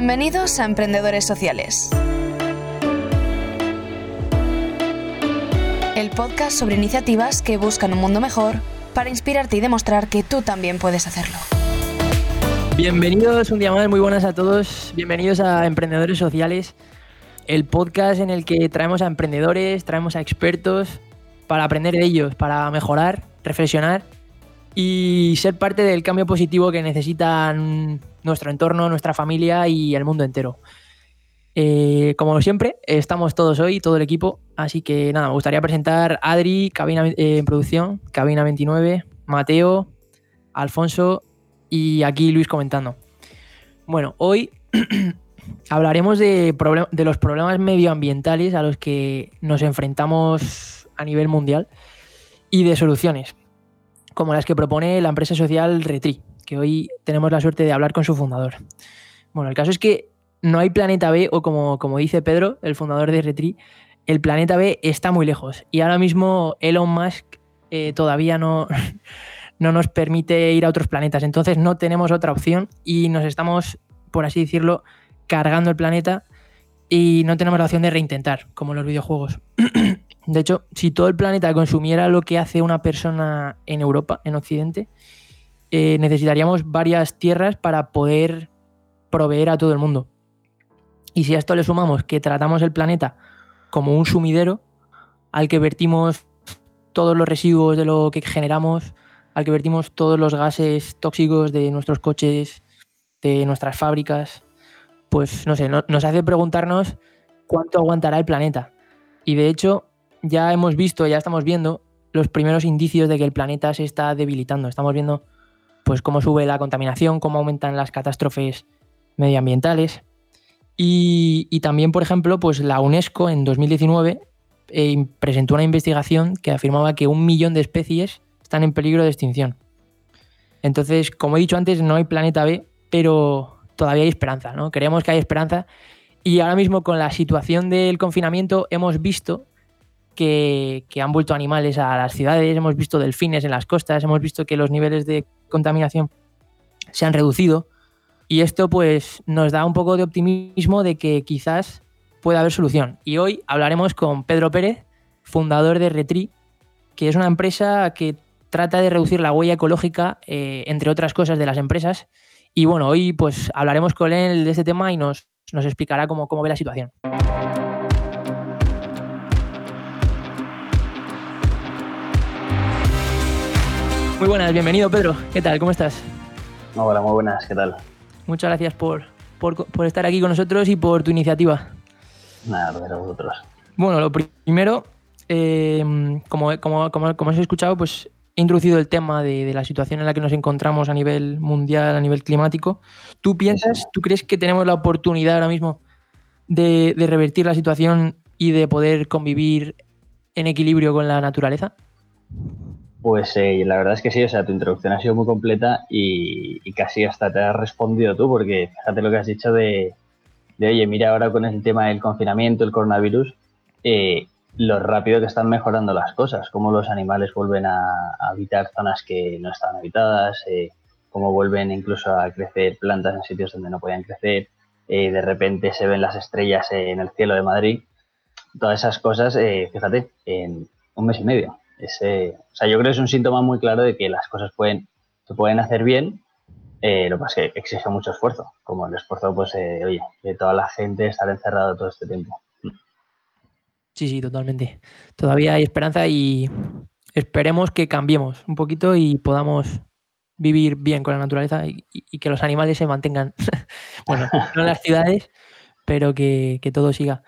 Bienvenidos a Emprendedores Sociales. El podcast sobre iniciativas que buscan un mundo mejor para inspirarte y demostrar que tú también puedes hacerlo. Bienvenidos un día más, muy buenas a todos. Bienvenidos a Emprendedores Sociales, el podcast en el que traemos a emprendedores, traemos a expertos para aprender de ellos, para mejorar, reflexionar y ser parte del cambio positivo que necesitan nuestro entorno, nuestra familia y el mundo entero. Eh, como siempre, estamos todos hoy, todo el equipo, así que nada, me gustaría presentar a Adri, cabina eh, en producción, cabina 29, Mateo, Alfonso y aquí Luis comentando. Bueno, hoy hablaremos de, de los problemas medioambientales a los que nos enfrentamos a nivel mundial y de soluciones como las que propone la empresa social Retri, que hoy tenemos la suerte de hablar con su fundador. Bueno, el caso es que no hay planeta B, o como, como dice Pedro, el fundador de Retri, el planeta B está muy lejos. Y ahora mismo Elon Musk eh, todavía no, no nos permite ir a otros planetas. Entonces no tenemos otra opción y nos estamos, por así decirlo, cargando el planeta y no tenemos la opción de reintentar, como en los videojuegos. De hecho, si todo el planeta consumiera lo que hace una persona en Europa, en Occidente, eh, necesitaríamos varias tierras para poder proveer a todo el mundo. Y si a esto le sumamos que tratamos el planeta como un sumidero al que vertimos todos los residuos de lo que generamos, al que vertimos todos los gases tóxicos de nuestros coches, de nuestras fábricas, pues no sé, nos hace preguntarnos cuánto aguantará el planeta. Y de hecho, ya hemos visto, ya estamos viendo los primeros indicios de que el planeta se está debilitando. Estamos viendo pues cómo sube la contaminación, cómo aumentan las catástrofes medioambientales. Y, también, por ejemplo, pues la UNESCO en 2019 eh, presentó una investigación que afirmaba que un millón de especies están en peligro de extinción. Entonces, como he dicho antes, no hay planeta B, pero todavía hay esperanza, ¿no? Creemos que hay esperanza. Y ahora mismo con la situación del confinamiento hemos visto que, han vuelto animales a las ciudades, hemos visto delfines en las costas, hemos visto que los niveles de contaminación se han reducido y esto pues nos da un poco de optimismo de que quizás pueda haber solución. Y hoy hablaremos con Pedro Pérez, fundador de Retri, que es una empresa que trata de reducir la huella ecológica, eh, entre otras cosas, de las empresas. Y bueno, hoy pues hablaremos con él de este tema y nos, nos explicará cómo, cómo ve la situación. Muy buenas, bienvenido Pedro. ¿Qué tal? ¿Cómo estás? Hola, muy buenas, ¿qué tal? Muchas gracias por, estar aquí con nosotros y por tu iniciativa. Nada, gracias a vosotros. Bueno, lo primero, eh, como, como, como, has escuchado, pues he introducido el tema de, la situación en la que nos encontramos a nivel mundial, a nivel climático. ¿Tú piensas, tú crees que tenemos la oportunidad ahora mismo de, de revertir la situación y de poder convivir en equilibrio con la naturaleza? Pues eh, la verdad es que sí, o sea, tu introducción ha sido muy completa y, casi hasta te has respondido tú, porque fíjate lo que has dicho de, oye, mira ahora con el tema del confinamiento, el coronavirus, eh, lo rápido que están mejorando las cosas, cómo los animales vuelven a, habitar zonas que no estaban habitadas, eh, cómo vuelven incluso a crecer plantas en sitios donde no podían crecer, de repente se ven las estrellas en el cielo de Madrid, todas esas cosas, fíjate, en un mes y medio. Ese, o sea, yo creo que es un síntoma muy claro de que las cosas pueden, se pueden hacer bien, eh, lo que pasa es que exige mucho esfuerzo, como el esfuerzo, pues, eh, oye, de toda la gente estar encerrado todo este tiempo. Sí, sí, totalmente. Todavía hay esperanza y esperemos que cambiemos un poquito y podamos vivir bien con la naturaleza y, que los animales se mantengan, bueno, no en las ciudades, pero que todo siga.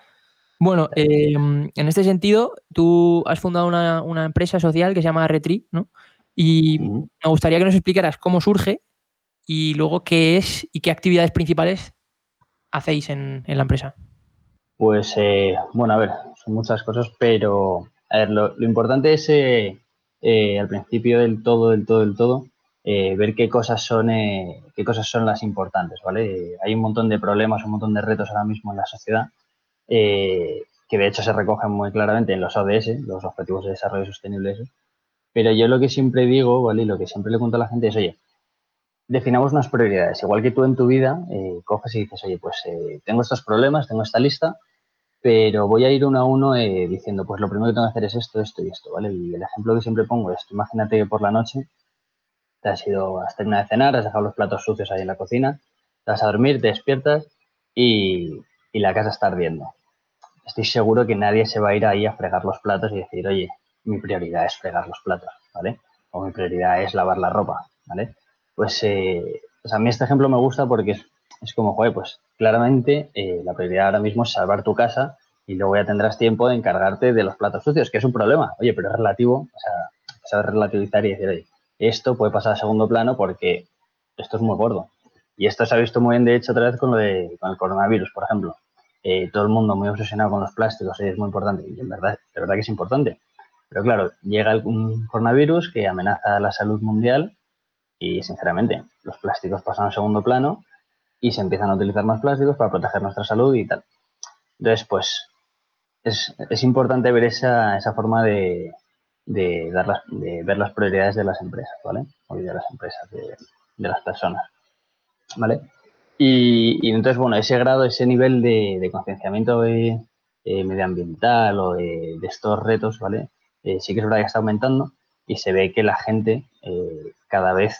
Bueno, em, en este sentido, tú has fundado una, empresa social que se llama Retri, ¿no? Y me gustaría que nos explicaras cómo surge y luego qué es y qué actividades principales hacéis en, la empresa. Pues, eh, bueno, a ver, son muchas cosas, pero a ver, lo, importante es eh, eh, al principio del todo, del todo, del todo, ver qué cosas son qué cosas son las importantes, ¿vale? hay un montón de problemas, un montón de retos ahora mismo en la sociedad eh, que de hecho se recogen muy claramente en los ODS, los Objetivos de Desarrollo Sostenible. Pero yo lo que siempre digo, ¿vale? Y lo que siempre le cuento a la gente es, oye, definamos unas prioridades. Igual que tú en tu vida eh, coges y dices, oye, pues eh, tengo estos problemas, tengo esta lista, pero voy a ir uno a uno diciendo, pues lo primero que tengo que hacer es esto, esto y esto, ¿vale? Y el ejemplo que siempre pongo es, imagínate que por la noche te has ido, has terminado de cenar, has dejado los platos sucios ahí en la cocina, te vas a dormir, te despiertas y, y la casa está ardiendo. Estoy seguro que nadie se va a ir ahí a fregar los platos y decir, oye, mi prioridad es fregar los platos, ¿vale? O mi prioridad es lavar la ropa, ¿vale? Pues, eh, pues a mí este ejemplo me gusta porque es, como, joder, pues claramente eh, la prioridad ahora mismo es salvar tu casa y luego ya tendrás tiempo de encargarte de los platos sucios, que es un problema, oye, pero es relativo, o sea, relativizar y decir, oye, esto puede pasar a segundo plano porque esto es muy gordo. Y esto se ha visto muy bien, de hecho, otra vez con lo de con el coronavirus, por ejemplo. Eh, todo el mundo muy obsesionado con los plásticos y es muy importante, y en verdad, de verdad que es importante. Pero claro, llega un coronavirus que amenaza la salud mundial y, sinceramente, los plásticos pasan a segundo plano y se empiezan a utilizar más plásticos para proteger nuestra salud y tal. Entonces, pues, es, es importante ver esa, esa forma de, de, dar las, de ver las prioridades de las empresas, ¿vale? O de las empresas, de, de las personas, ¿vale? Y, entonces, bueno, ese grado, ese nivel de, concienciamiento eh, medioambiental o de, estos retos, ¿vale? Eh, sí que es verdad que está aumentando y se ve que la gente eh, cada vez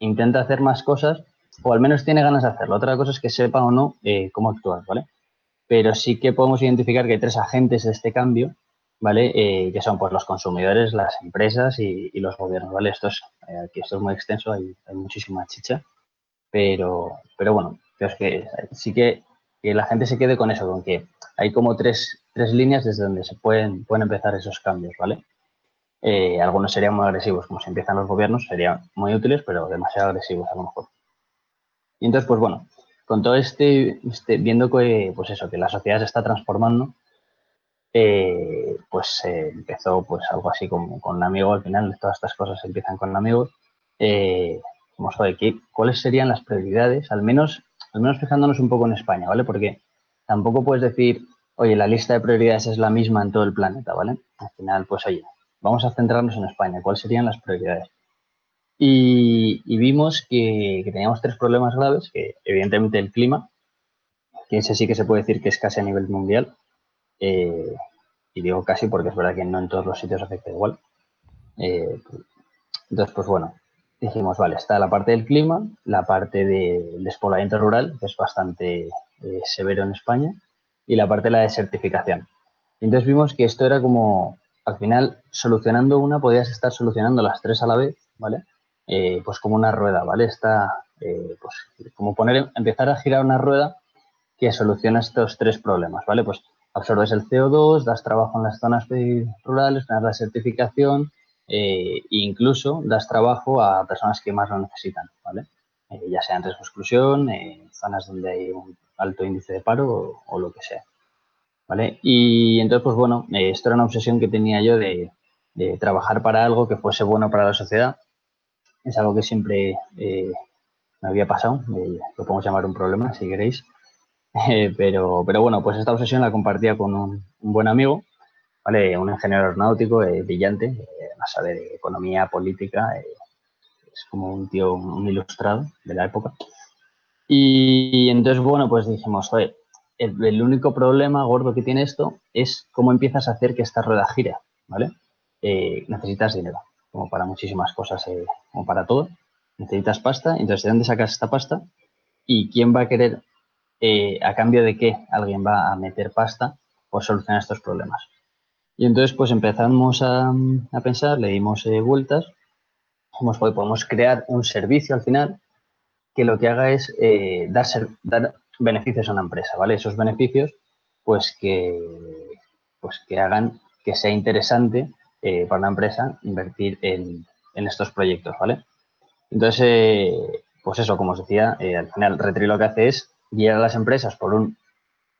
intenta hacer más cosas o al menos tiene ganas de hacerlo. Otra cosa es que sepa o no cómo actuar, ¿vale? Pero sí que podemos identificar que hay tres agentes de este cambio, ¿vale? que son pues los consumidores, las empresas y, los gobiernos, ¿vale? Esto es, aquí esto es muy extenso, hay, hay muchísima chicha. Pero, pero bueno, creo que sí que, la gente se quede con eso, con que hay como tres, tres líneas desde donde se pueden, pueden empezar esos cambios, ¿vale? Eh, algunos serían muy agresivos, como si empiezan los gobiernos, serían muy útiles, pero demasiado agresivos a lo mejor. Y entonces, pues bueno, con todo este, este viendo que, pues eso, que la sociedad se está transformando, eh, pues eh, empezó pues algo así como con amigo, al final todas estas cosas empiezan con amigos, eh, vamos a ver cuáles serían las prioridades, al menos, al menos fijándonos un poco en España, ¿vale? Porque tampoco puedes decir, oye, la lista de prioridades es la misma en todo el planeta, ¿vale? Al final, pues oye, vamos a centrarnos en España, cuáles serían las prioridades. Y, vimos que, teníamos tres problemas graves, que evidentemente el clima, que ese sí que se puede decir que es casi a nivel mundial, eh, y digo casi porque es verdad que no en todos los sitios afecta igual. Eh, entonces, pues bueno, dijimos, vale, está la parte del clima, la parte del despoblamiento rural, que es bastante eh, severo en España, y la parte de la desertificación. Entonces vimos que esto era como, al final, solucionando una, podías estar solucionando las tres a la vez, ¿vale? Eh, pues como una rueda, ¿vale? Está, eh, pues como poner, empezar a girar una rueda que soluciona estos tres problemas, ¿vale? Pues absorbes el CO2, das trabajo en las zonas rurales, ganas la certificación, eh, incluso das trabajo a personas que más lo necesitan, ¿vale? Eh, ya sea en riesgo de exclusión, en zonas donde hay un alto índice de paro o, lo que sea, ¿vale? Y entonces, pues bueno, eh, esto era una obsesión que tenía yo de, trabajar para algo que fuese bueno para la sociedad. Es algo que siempre me había pasado, lo podemos llamar un problema si queréis. pero, pero bueno, pues esta obsesión la compartía con un, buen amigo, ¿vale? Un ingeniero aeronáutico brillante, sabe de economía, política, eh, es como un tío, un ilustrado de la época. Y, entonces, bueno, pues dijimos, oye, el, único problema gordo que tiene esto es cómo empiezas a hacer que esta rueda gire, ¿vale? Eh, necesitas dinero, como para muchísimas cosas, eh, como para todo. Necesitas pasta, entonces, ¿de dónde sacas esta pasta? ¿Y quién va a querer, a cambio de qué alguien va a meter pasta por solucionar estos problemas? Y entonces pues empezamos a, pensar, le dimos eh, vueltas, dijimos, pues podemos crear un servicio al final que lo que haga es eh, dar, beneficios a una empresa, ¿vale? Esos beneficios pues que, pues que hagan que sea interesante eh, para una empresa invertir en, estos proyectos, ¿vale? Entonces, pues eso, como os decía, al final Retri lo que hace es guiar a las empresas por, un,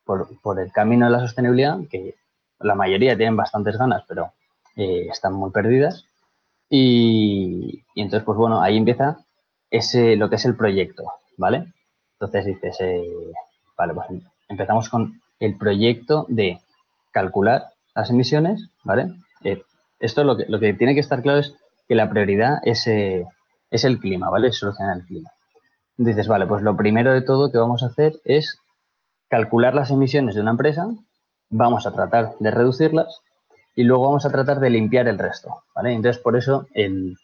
por, por el camino de la sostenibilidad, que la mayoría tienen bastantes ganas, pero eh, están muy perdidas. Y, entonces, pues bueno, ahí empieza ese, lo que es el proyecto, ¿vale? Entonces dices, eh, vale, pues empezamos con el proyecto de calcular las emisiones, ¿vale? Eh, esto lo que, lo que tiene que estar claro es que la prioridad es, es el clima, ¿vale? solucionar el clima. Dices, vale, pues lo primero de todo que vamos a hacer es calcular las emisiones de una empresa, vamos a tratar de reducirlas y luego vamos a tratar de limpiar el resto, ¿vale? Entonces, por eso el,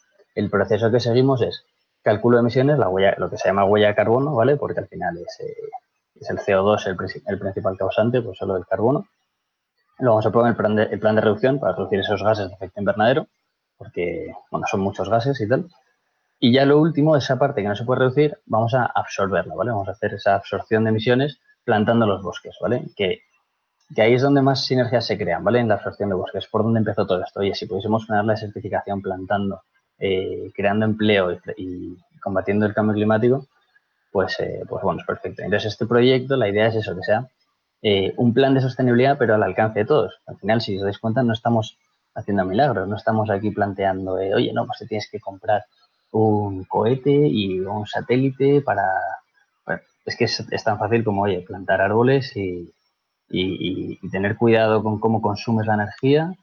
proceso que seguimos es cálculo de emisiones, la huella, lo que se llama huella de carbono, ¿vale? Porque al final es, eh, el CO2 el, el, principal causante, pues solo el carbono. Luego vamos a poner el plan, de, el plan de reducción para reducir esos gases de efecto invernadero, porque, bueno, son muchos gases y tal. Y ya lo último, esa parte que no se puede reducir, vamos a absorberla, ¿vale? Vamos a hacer esa absorción de emisiones plantando los bosques, ¿vale? Que que ahí es donde más sinergias se crean, ¿vale? En la absorción de bosques, por donde empezó todo esto. Oye, si pudiésemos frenar la certificación plantando, eh, creando empleo y, combatiendo el cambio climático, pues, eh, pues bueno, es perfecto. Entonces, este proyecto, la idea es eso, que sea eh, un plan de sostenibilidad, pero al alcance de todos. Al final, si os dais cuenta, no estamos haciendo milagros, no estamos aquí planteando, oye, no, pues te tienes que comprar un cohete y un satélite para... es que es tan fácil como, oye, plantar árboles y, y, tener cuidado con cómo consumes la energía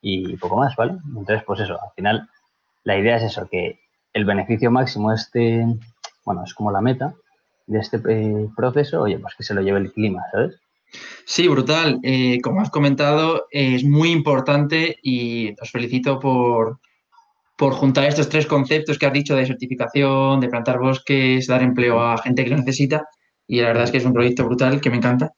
y poco más, ¿vale? Entonces, pues eso, al final la idea es eso, que el beneficio máximo este, bueno, es como la meta de este eh, proceso, oye, pues que se lo lleve el clima, ¿sabes? Sí, brutal. Eh, como has comentado, es muy importante y os felicito por, por juntar estos tres conceptos que has dicho de certificación, de plantar bosques, dar empleo a gente que lo necesita. Y la verdad es que es un proyecto brutal que me encanta.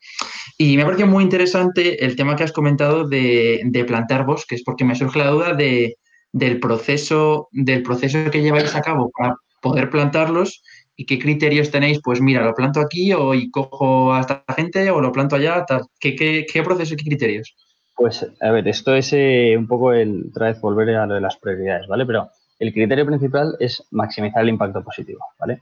Y me ha parecido muy interesante el tema que has comentado de, plantar bosques, porque me surge la duda de, del, proceso, del proceso que lleváis a cabo para poder plantarlos y qué criterios tenéis. Pues mira, lo planto aquí o y cojo a esta gente o lo planto allá. Tal. ¿Qué, qué, qué proceso y qué criterios? Pues, a ver, esto es eh, un poco el, otra vez volver a lo de las prioridades, ¿vale? Pero el criterio principal es maximizar el impacto positivo, ¿vale?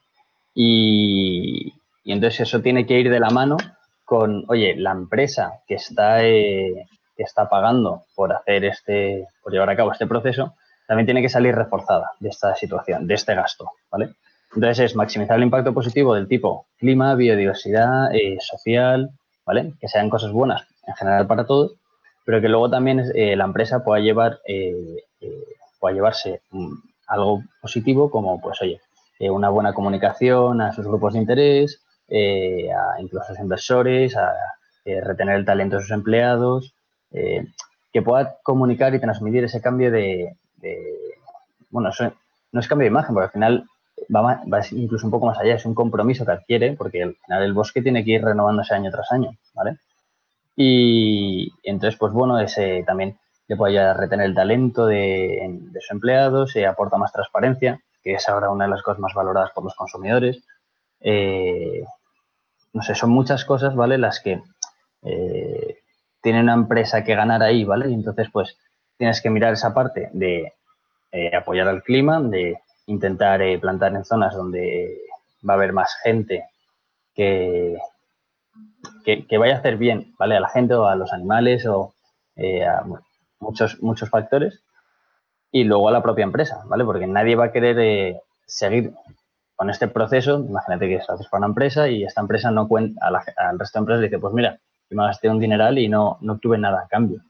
Y, y entonces eso tiene que ir de la mano con, oye, la empresa que está, eh, que está pagando por hacer este, por llevar a cabo este proceso, también tiene que salir reforzada de esta situación, de este gasto, ¿vale? Entonces es maximizar el impacto positivo del tipo clima, biodiversidad, eh, social, ¿vale? Que sean cosas buenas en general para todos, pero que luego también eh, la empresa pueda llevar, pueda llevarse mm, algo positivo como, pues, oye, una buena comunicación a sus grupos de interés, eh, a incluso a sus inversores, a eh, retener el talento de sus empleados, eh, que pueda comunicar y transmitir ese cambio de, bueno, no es cambio de imagen, porque al final va, incluso un poco más allá, es un compromiso que adquiere, porque al final el bosque tiene que ir renovándose año tras año, ¿vale? Y entonces, pues bueno, ese también le puede ayudar a retener el talento de, de sus empleados, se aporta más transparencia, que es ahora una de las cosas más valoradas por los consumidores. Eh, no sé, son muchas cosas, ¿vale? Las que eh, tiene una empresa que ganar ahí, ¿vale? Y entonces, pues, tienes que mirar esa parte de eh, apoyar al clima, de intentar eh, plantar en zonas donde va a haber más gente que, que, vaya a hacer bien, ¿vale? A la gente o a los animales o a muchos, muchos factores. Y luego a la propia empresa, ¿vale? Porque nadie va a querer seguir con este proceso, imagínate que haces para una empresa y esta empresa no cuenta, al resto de empresas dice, pues mira, yo me gasté un dineral y no, no obtuve nada a cambio.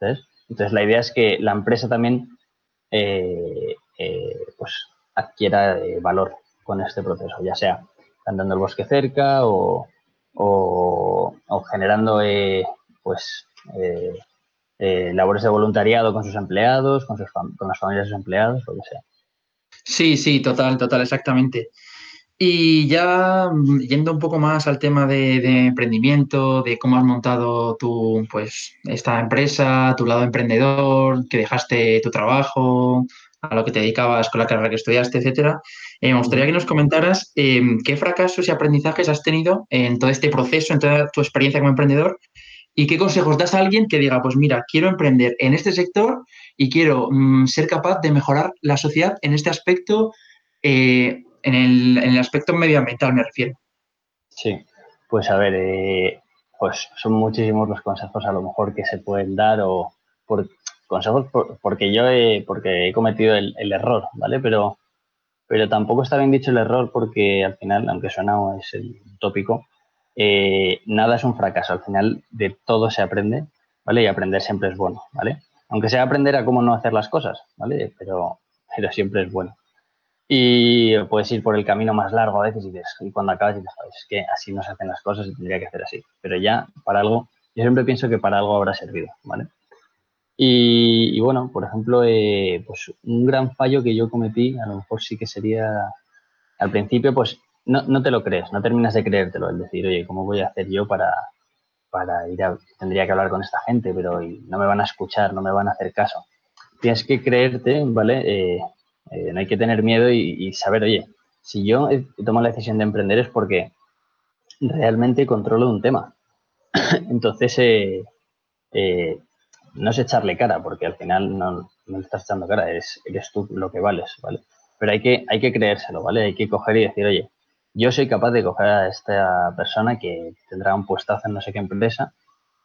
Entonces, la idea es que la empresa también eh, eh, pues adquiera eh, valor con este proceso, ya sea plantando el bosque cerca o, generando pues labores de voluntariado con sus empleados, con, sus, con las familias de sus empleados, lo que sea. Sí, sí, total, total, exactamente. Y ya mm, yendo un poco más al tema de, emprendimiento, de cómo has montado tu, pues, esta empresa, tu lado emprendedor, que dejaste tu trabajo, a lo que te dedicabas con la carrera que estudiaste, etcétera. Eh, me gustaría que nos comentaras em, qué fracasos y aprendizajes has tenido en todo este proceso, en toda tu experiencia como emprendedor, y qué consejos das a alguien que diga, pues mira, quiero emprender en este sector y quiero mm, ser capaz de mejorar la sociedad en este aspecto, eh, en, el, aspecto medioambiental me refiero. Sí, pues a ver, eh, pues son muchísimos los consejos a lo mejor que se pueden dar o por consejos porque yo he, porque he cometido el, error, ¿vale? Pero, pero tampoco está bien dicho el error porque al final, aunque suena es el tópico, eh, nada es un fracaso. Al final de todo se aprende, ¿vale? Y aprender siempre es bueno, ¿vale? Aunque sea aprender a cómo no hacer las cosas, ¿vale? Pero, pero siempre es bueno. Y puedes ir por el camino más largo a veces y, dices, y cuando acabas dices, es que así no se hacen las cosas y tendría que hacer así. Pero ya para algo, yo siempre pienso que para algo habrá servido, ¿vale? Y, bueno, por ejemplo, eh, pues un gran fallo que yo cometí, a lo mejor sí que sería al principio, pues no, no, te lo crees, no terminas de creértelo, el decir, oye, ¿cómo voy a hacer yo para, para ir a, tendría que hablar con esta gente, pero no me van a escuchar, no me van a hacer caso. Tienes que creerte, ¿vale? Eh, eh, no hay que tener miedo y, saber, oye, si yo he tomado la decisión de emprender es porque realmente controlo un tema. Entonces, eh, no es echarle cara, porque al final no, no le estás echando cara, eres, eres tú lo que vales, ¿vale? Pero hay que, hay que creérselo, ¿vale? Hay que coger y decir, oye, yo soy capaz de coger a esta persona que tendrá un puestazo en no sé qué empresa,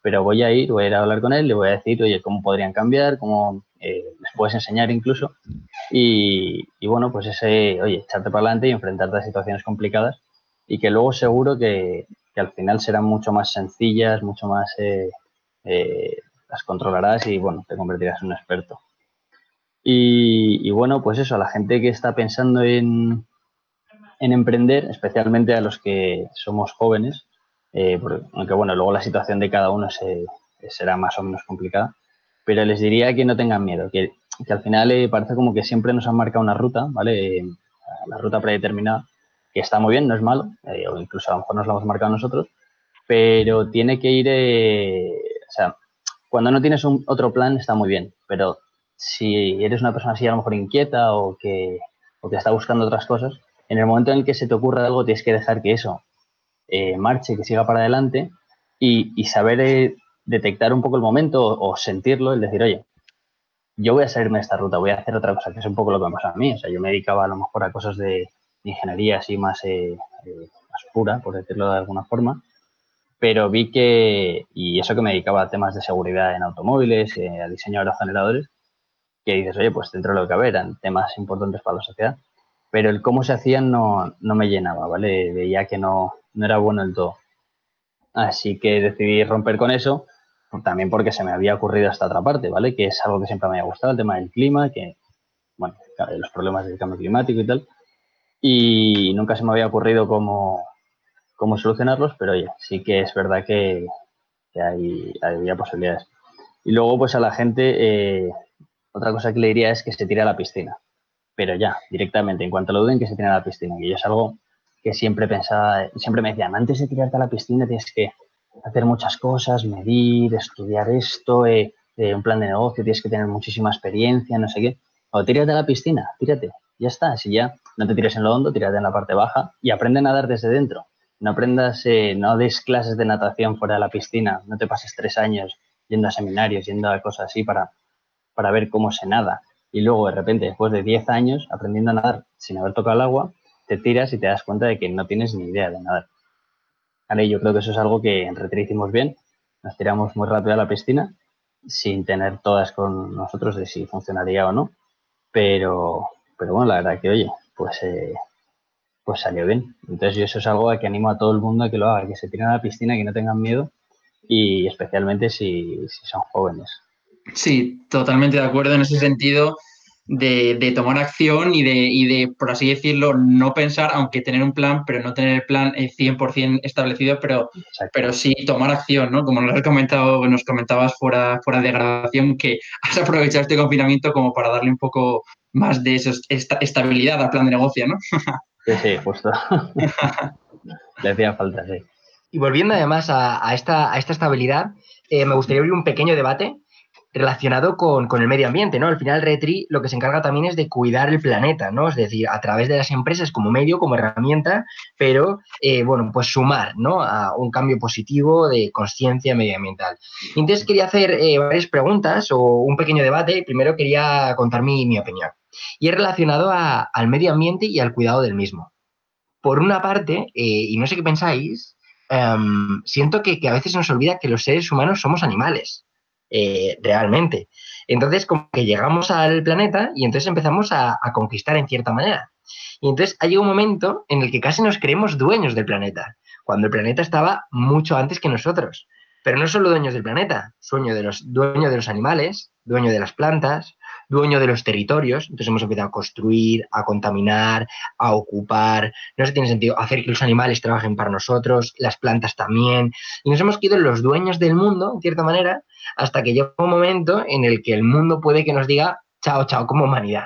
pero voy a ir, voy a ir a hablar con él, le voy a decir, oye, cómo podrían cambiar, cómo eh, les puedes enseñar incluso. Y, bueno, pues ese, oye, echarte para adelante y enfrentarte a situaciones complicadas y que luego seguro que, al final serán mucho más sencillas, mucho más, eh, eh, las controlarás y bueno, te convertirás en un experto. Y, y bueno, pues eso, a la gente que está pensando en, en emprender, especialmente a los que somos jóvenes, eh, aunque bueno, luego la situación de cada uno será más o menos complicada, pero les diría que no tengan miedo, que, al final eh, parece como que siempre nos han marcado una ruta, ¿vale? la ruta predeterminada, que está muy bien, no es malo, eh, o incluso a lo mejor nos la hemos marcado nosotros, pero tiene que ir, o sea, cuando no tienes un, otro plan está muy bien, pero si eres una persona así a lo mejor inquieta o que, o que está buscando otras cosas, en el momento en el que se te ocurra algo, tienes que dejar que eso eh, marche, que siga para adelante y, saber eh, detectar un poco el momento o, sentirlo, el decir, oye, yo voy a salirme de esta ruta, voy a hacer otra cosa, que es un poco lo que me pasa a mí. O sea, yo me dedicaba a lo mejor a cosas de, ingeniería así más, eh, más pura, por decirlo de alguna forma, pero vi que, y eso que me dedicaba a temas de seguridad en automóviles, a diseño de los generadores, que dices, oye, pues dentro de lo que cabe eran temas importantes para la sociedad, pero el cómo se hacían no, no me llenaba, ¿vale? Veía que no, no era bueno el todo. Así que decidí romper con eso, también porque se me había ocurrido esta otra parte, ¿vale? Que es algo que siempre me ha gustado, el tema del clima, que, bueno, los problemas del cambio climático y tal. Y nunca se me había ocurrido cómo, cómo solucionarlos, pero oye, sí que es verdad que, que hay, había posibilidades. Y luego, pues a la gente, eh, otra cosa que le diría es que se tire a la piscina pero ya, directamente, en cuanto lo duden, que se tiren a la piscina, que yo es algo que siempre pensaba, siempre me decían, antes de tirarte a la piscina tienes que hacer muchas cosas, medir, estudiar esto, eh, eh, un plan de negocio, tienes que tener muchísima experiencia, no sé qué. O tírate a la piscina, tírate, ya está. Si ya no te tires en lo hondo, tírate en la parte baja y aprende a nadar desde dentro. No aprendas, eh, no des clases de natación fuera de la piscina, no te pases tres años yendo a seminarios, yendo a cosas así para, para ver cómo se nada y luego de repente, después de 10 años aprendiendo a nadar sin haber tocado el agua, te tiras y te das cuenta de que no tienes ni idea de nadar. Vale, yo creo que eso es algo que en Retri hicimos bien. Nos tiramos muy rápido a la piscina sin tener todas con nosotros de si funcionaría o no. Pero, pero bueno, la verdad que, oye, pues, eh, pues salió bien. Entonces yo eso es algo a que animo a todo el mundo a que lo haga, que se tiren a la piscina, que no tengan miedo y especialmente si, si son jóvenes. Sí, totalmente de acuerdo en ese sentido de, tomar acción y de, y de, por así decirlo, no pensar, aunque tener un plan, pero no tener el plan 100% establecido, pero, pero sí tomar acción, ¿no? Como nos has comentado, nos comentabas fuera, fuera de grabación, que has aprovechado este confinamiento como para darle un poco más de estabilidad al plan de negocio, ¿no? Sí, sí, justo. Le hacía falta, sí. Y volviendo además a, esta, a esta estabilidad, eh, me gustaría abrir un pequeño debate relacionado con, el medio ambiente, ¿no? Al final Retri lo que se encarga también es de cuidar el planeta, ¿no? Es decir, a través de las empresas como medio, como herramienta, pero, eh, bueno, pues sumar, ¿no? A un cambio positivo de conciencia medioambiental. Entonces quería hacer eh, varias preguntas o un pequeño debate. Primero quería contar mi, mi opinión. Y es relacionado al medio ambiente y al cuidado del mismo. Por una parte, eh, y no sé qué pensáis, em, siento que, que a veces nos olvida que los seres humanos somos animales. Eh, realmente. Entonces, como que llegamos al planeta y entonces empezamos a, conquistar en cierta manera. Y entonces hay un momento en el que casi nos creemos dueños del planeta, cuando el planeta estaba mucho antes que nosotros. Pero no solo dueños del planeta, sueño de los, dueño de los animales, dueño de las plantas, dueño de los territorios, entonces hemos empezado a construir, a contaminar, a ocupar, no se tiene sentido hacer que los animales trabajen para nosotros, las plantas también, y nos hemos quedado los dueños del mundo, en cierta manera, hasta que llega un momento en el que el mundo puede que nos diga chao, chao como humanidad.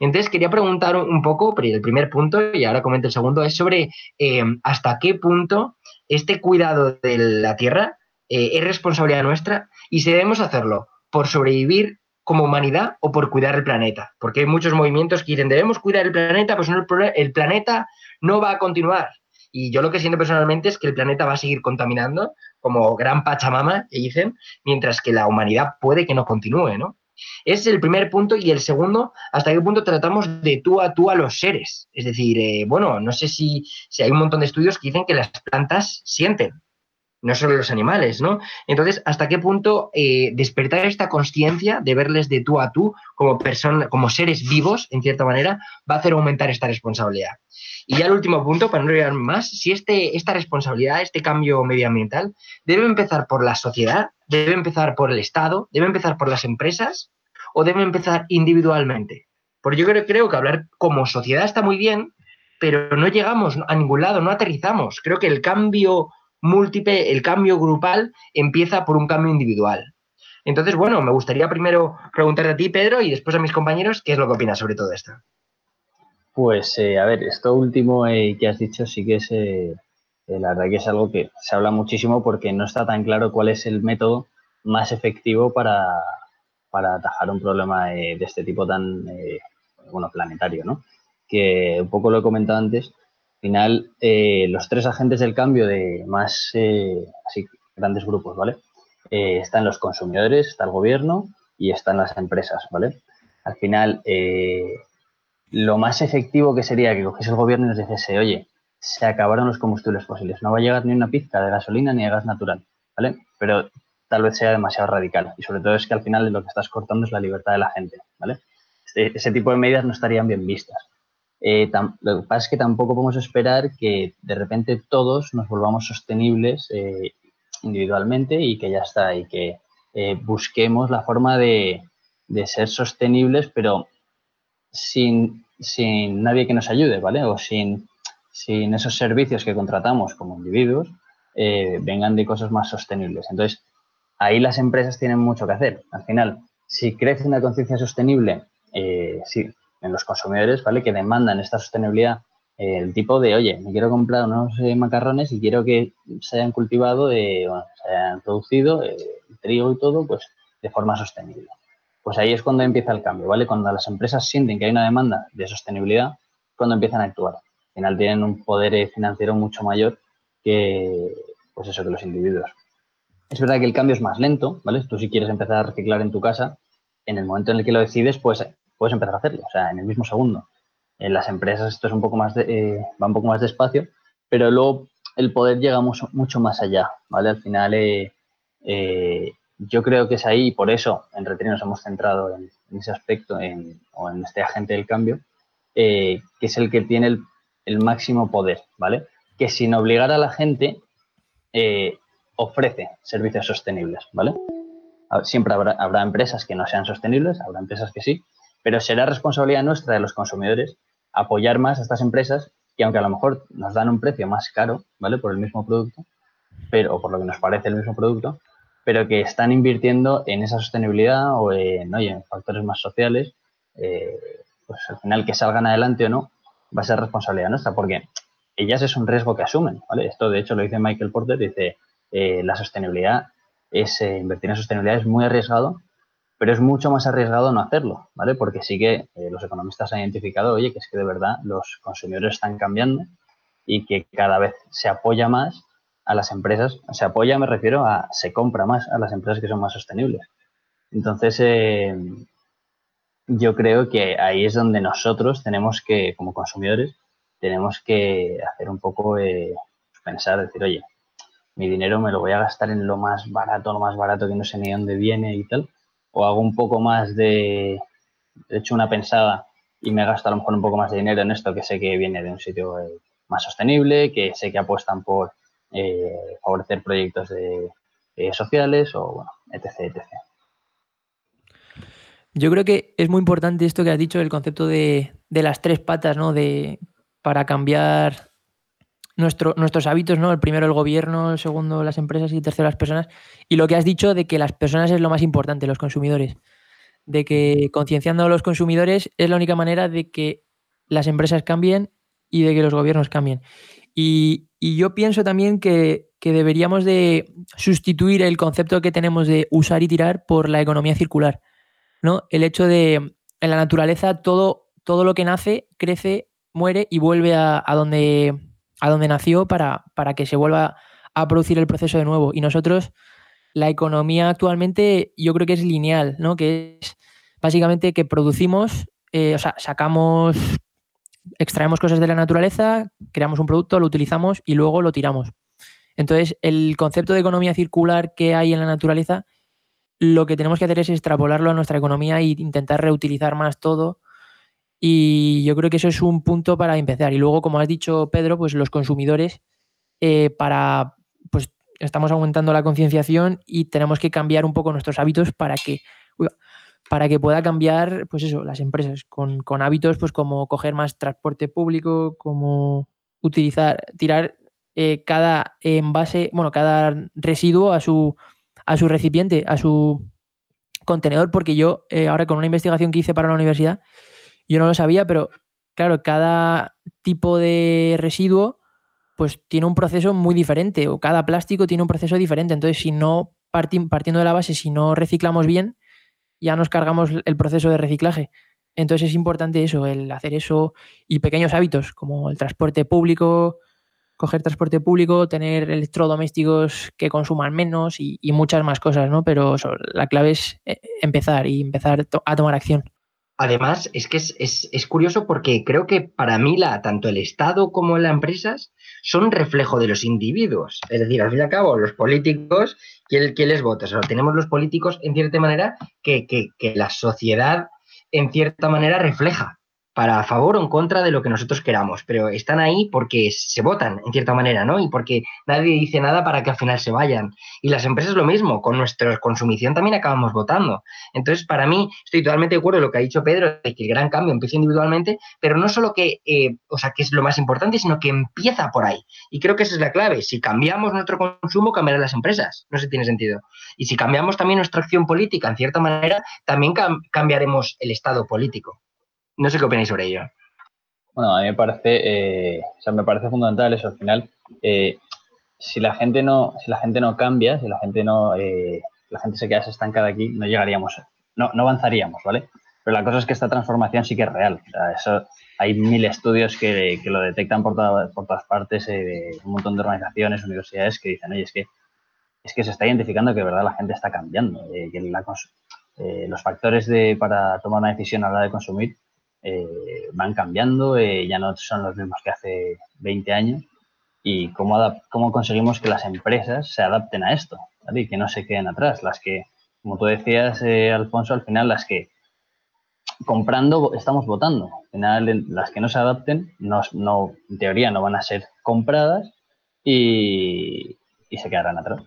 Entonces quería preguntar un poco, pero el primer punto, y ahora comento el segundo, es sobre eh, hasta qué punto este cuidado de la Tierra eh, es responsabilidad nuestra y si debemos hacerlo por sobrevivir como humanidad o por cuidar el planeta. Porque hay muchos movimientos que dicen, debemos cuidar el planeta, pues no, el planeta no va a continuar. Y yo lo que siento personalmente es que el planeta va a seguir contaminando, como gran Pachamama, que dicen, mientras que la humanidad puede que no continúe, ¿no? Es el primer punto y el segundo, hasta qué punto tratamos de tú a tú a los seres. Es decir, eh, bueno, no sé si, si, hay un montón de estudios que dicen que las plantas sienten, no solo los animales, ¿no? Entonces, ¿hasta qué punto eh, despertar esta conciencia de verles de tú a tú como, persona, como seres vivos, en cierta manera, va a hacer aumentar esta responsabilidad? Y ya el último punto, para no olvidar más, si este, esta responsabilidad, este cambio medioambiental, debe empezar por la sociedad, debe empezar por el Estado, debe empezar por las empresas o debe empezar individualmente. Porque yo creo, creo que hablar como sociedad está muy bien, pero no llegamos a ningún lado, no aterrizamos. Creo que el cambio múltiple, el cambio grupal empieza por un cambio individual. Entonces, bueno, me gustaría primero preguntarte a ti, Pedro, y después a mis compañeros, ¿qué es lo que opinas sobre todo esto? Pues, eh, a ver, esto último eh, que has dicho sí que es, eh, la verdad que es algo que se habla muchísimo porque no está tan claro cuál es el método más efectivo para, para atajar un problema de este tipo tan, bueno, planetario, ¿no? Que un poco lo he comentado antes, final, eh, los tres agentes del cambio de más eh, así, grandes grupos, ¿vale? Eh, están los consumidores, está el gobierno y están las empresas, ¿vale? Al final, lo más efectivo que sería que cogiese el gobierno y nos dijese, oye, se acabaron los combustibles fósiles, no va a llegar ni una pizca de gasolina ni de gas natural, ¿vale? Pero tal vez sea demasiado radical y sobre todo es que al final lo que estás cortando es la libertad de la gente, ¿vale? Este, ese tipo de medidas no estarían bien vistas. Eh, lo que pasa es que tampoco podemos esperar que de repente todos nos volvamos sostenibles eh, individualmente y que ya está, y que eh, busquemos la forma de, ser sostenibles, pero sin, nadie que nos ayude, ¿vale? O sin, sin esos servicios que contratamos como individuos vengan de cosas más sostenibles. Entonces, ahí las empresas tienen mucho que hacer. Al final, si crece una conciencia sostenible, sí, en los consumidores, ¿vale? Que demandan esta sostenibilidad, eh, el tipo de, oye, me quiero comprar unos eh, macarrones y quiero que se hayan cultivado, se hayan producido, eh, trigo y todo, pues de forma sostenible. Pues ahí es cuando empieza el cambio, ¿vale? Cuando las empresas sienten que hay una demanda de sostenibilidad, cuando empiezan a actuar. Al final tienen un poder financiero mucho mayor que, pues eso, que los individuos. Es verdad que el cambio es más lento, ¿vale? Tú si quieres empezar a reciclar en tu casa, en el momento en el que lo decides, pues puedes empezar a hacerlo, o sea, en el mismo segundo. En las empresas esto es un poco más de, eh, va un poco más despacio, pero luego el poder llega mucho, más allá, ¿vale? Al final eh, eh, yo creo que es ahí y por eso en Retri nos hemos centrado en, ese aspecto en, o en este agente del cambio, que es el que tiene el, el, máximo poder, ¿vale? Que sin obligar a la gente ofrece servicios sostenibles, ¿vale? Siempre habrá, habrá empresas que no sean sostenibles, habrá empresas que sí, pero será responsabilidad nuestra de los consumidores apoyar más a estas empresas que aunque a lo mejor nos dan un precio más caro, ¿vale? Por el mismo producto, pero, o por lo que nos parece el mismo producto, pero que están invirtiendo en esa sostenibilidad o en, en factores más sociales, eh, pues al final que salgan adelante o no, va a ser responsabilidad nuestra, porque ellas es un riesgo que asumen, ¿vale? Esto de hecho lo dice Michael Porter, dice, eh, la sostenibilidad es, eh, invertir en sostenibilidad es muy arriesgado pero es mucho más arriesgado no hacerlo, ¿vale? Porque sí que eh, los economistas han identificado, oye, que es que de verdad los consumidores están cambiando y que cada vez se apoya más a las empresas, se apoya, me refiero a, se compra más a las empresas que son más sostenibles. Entonces, eh, yo creo que ahí es donde nosotros tenemos que, como consumidores, tenemos que hacer un poco, eh, pensar, decir, oye, mi dinero me lo voy a gastar en lo más barato, lo más barato que no sé ni dónde viene y tal, o hago un poco más de, he hecho una pensada y me gasto a lo mejor un poco más de dinero en esto que sé que viene de un sitio eh, más sostenible, que sé que apuestan por eh, favorecer proyectos de, sociales o bueno, etc, etc. Yo creo que es muy importante esto que has dicho, el concepto de, las tres patas, ¿no? De, para cambiar nuestro, nuestros hábitos, ¿no? El primero el gobierno, el segundo las empresas y el tercero las personas. Y lo que has dicho de que las personas es lo más importante, los consumidores. De que concienciando a los consumidores es la única manera de que las empresas cambien y de que los gobiernos cambien. Y, yo pienso también que, que, deberíamos de sustituir el concepto que tenemos de usar y tirar por la economía circular. ¿no? El hecho de en la naturaleza todo, todo lo que nace, crece, muere y vuelve a, donde, a donde nació para, para que se vuelva a producir el proceso de nuevo. Y nosotros, la economía actualmente yo creo que es lineal, ¿no? Que es básicamente que producimos, eh, o sea, sacamos, extraemos cosas de la naturaleza, creamos un producto, lo utilizamos y luego lo tiramos. Entonces, el concepto de economía circular que hay en la naturaleza lo que tenemos que hacer es extrapolarlo a nuestra economía e intentar reutilizar más todo. Y yo creo que eso es un punto para empezar. Y luego, como has dicho, Pedro, pues los consumidores, eh, para, pues estamos aumentando la concienciación y tenemos que cambiar un poco nuestros hábitos para que, para que pueda cambiar, pues eso, las empresas con, hábitos, pues como coger más transporte público, como utilizar, tirar eh, cada envase, bueno, cada residuo a su a su recipiente, a su contenedor, porque yo eh, ahora con una investigación que hice para la universidad, yo no lo sabía, pero claro, cada tipo de residuo pues tiene un proceso muy diferente o cada plástico tiene un proceso diferente. Entonces, si no partiendo de la base, si no reciclamos bien, ya nos cargamos el proceso de reciclaje. Entonces es importante eso, el hacer eso y pequeños hábitos como el transporte público, coger transporte público, tener electrodomésticos que consuman menos y, muchas más cosas, ¿no? Pero la clave es eh, empezar y empezar a tomar acción. Además, es que es, curioso porque creo que para mí la, tanto el Estado como las empresas son reflejo de los individuos. Es decir, al fin y al cabo, los políticos, ¿quién, les vota? O sea, tenemos los políticos, en cierta manera, que, que, que la sociedad, en cierta manera, refleja para a favor o en contra de lo que nosotros queramos, pero están ahí porque se votan, en cierta manera, ¿no? Y porque nadie dice nada para que al final se vayan. Y las empresas lo mismo, con nuestra consumición también acabamos votando. Entonces, para mí, estoy totalmente de acuerdo con lo que ha dicho Pedro, de que el gran cambio empieza individualmente, pero no solo que, eh, o sea, que es lo más importante, sino que empieza por ahí. Y creo que esa es la clave. Si cambiamos nuestro consumo, cambiarán las empresas. No sé tiene sentido. Y si cambiamos también nuestra acción política, en cierta manera, también cambiaremos el estado político. No sé qué opináis sobre ello. Bueno, a mí me parece, eh, o sea, me parece fundamental eso. Al final, eh, si la gente no, si la gente no cambia, si la gente no, eh, la gente se queda estancada aquí, no llegaríamos, no, no avanzaríamos, ¿vale? Pero la cosa es que esta transformación sí que es real. Hay mil estudios que, que lo detectan por, por todas partes, un montón de organizaciones, universidades que dicen, oye, es que, es que se está identificando que de verdad la gente está cambiando, que los factores de, para tomar una decisión a la hora de consumir eh, van cambiando, eh, ya no son los mismos que hace 20 años y cómo, cómo conseguimos que las empresas se adapten a esto y que no se queden atrás. Las que, como tú decías, eh, Alfonso, al final las que comprando estamos votando. Al final las que no se adapten, no, no, en teoría no van a ser compradas y, y se quedarán atrás.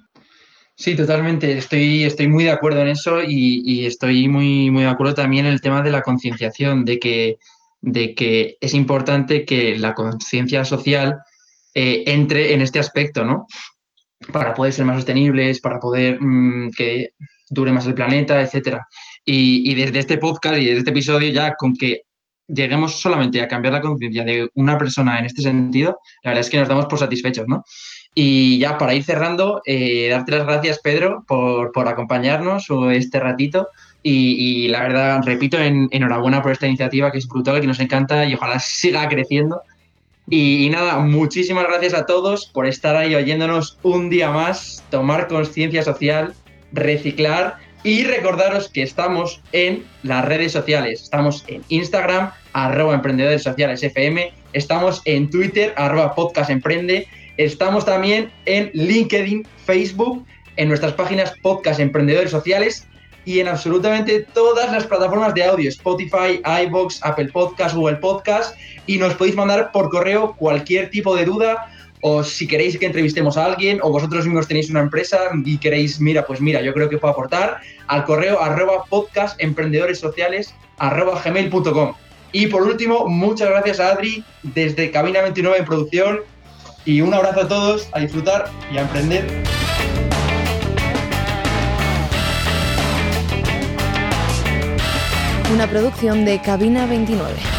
Sí, totalmente. Estoy, estoy muy de acuerdo en eso y, estoy muy, muy de acuerdo también en el tema de la concienciación, de que, de que es importante que la conciencia social eh, entre en este aspecto, ¿no? Para poder ser más sostenibles, para poder mm, que dure más el planeta, etcétera. Y, y, desde este podcast y desde este episodio, ya con que lleguemos solamente a cambiar la conciencia de una persona en este sentido, la verdad es que nos damos por satisfechos, ¿no? Y ya para ir cerrando, eh, darte las gracias, Pedro, por, acompañarnos este ratito. Y, la verdad, repito, enhorabuena por esta iniciativa que es brutal, que nos encanta y ojalá siga creciendo. Y, nada, muchísimas gracias a todos por estar ahí oyéndonos un día más, tomar conciencia social, reciclar y recordaros que estamos en las redes sociales. Estamos en Instagram, arroba emprendedores sociales FM, estamos en Twitter, arroba podcast emprende Estamos también en LinkedIn, Facebook, en nuestras páginas Podcast Emprendedores Sociales y en absolutamente todas las plataformas de audio, Spotify, iBox, Apple Podcast, Google Podcast, y nos podéis mandar por correo cualquier tipo de duda o si queréis que entrevistemos a alguien o vosotros mismos tenéis una empresa y queréis, mira, pues mira, yo creo que puedo aportar al correo arroba podcast emprendedores sociales arroba gmail.com. Y por último, muchas gracias a Adri desde Cabina 29 en producción y un abrazo a todos, a disfrutar y a emprender. Una producción de Cabina 29.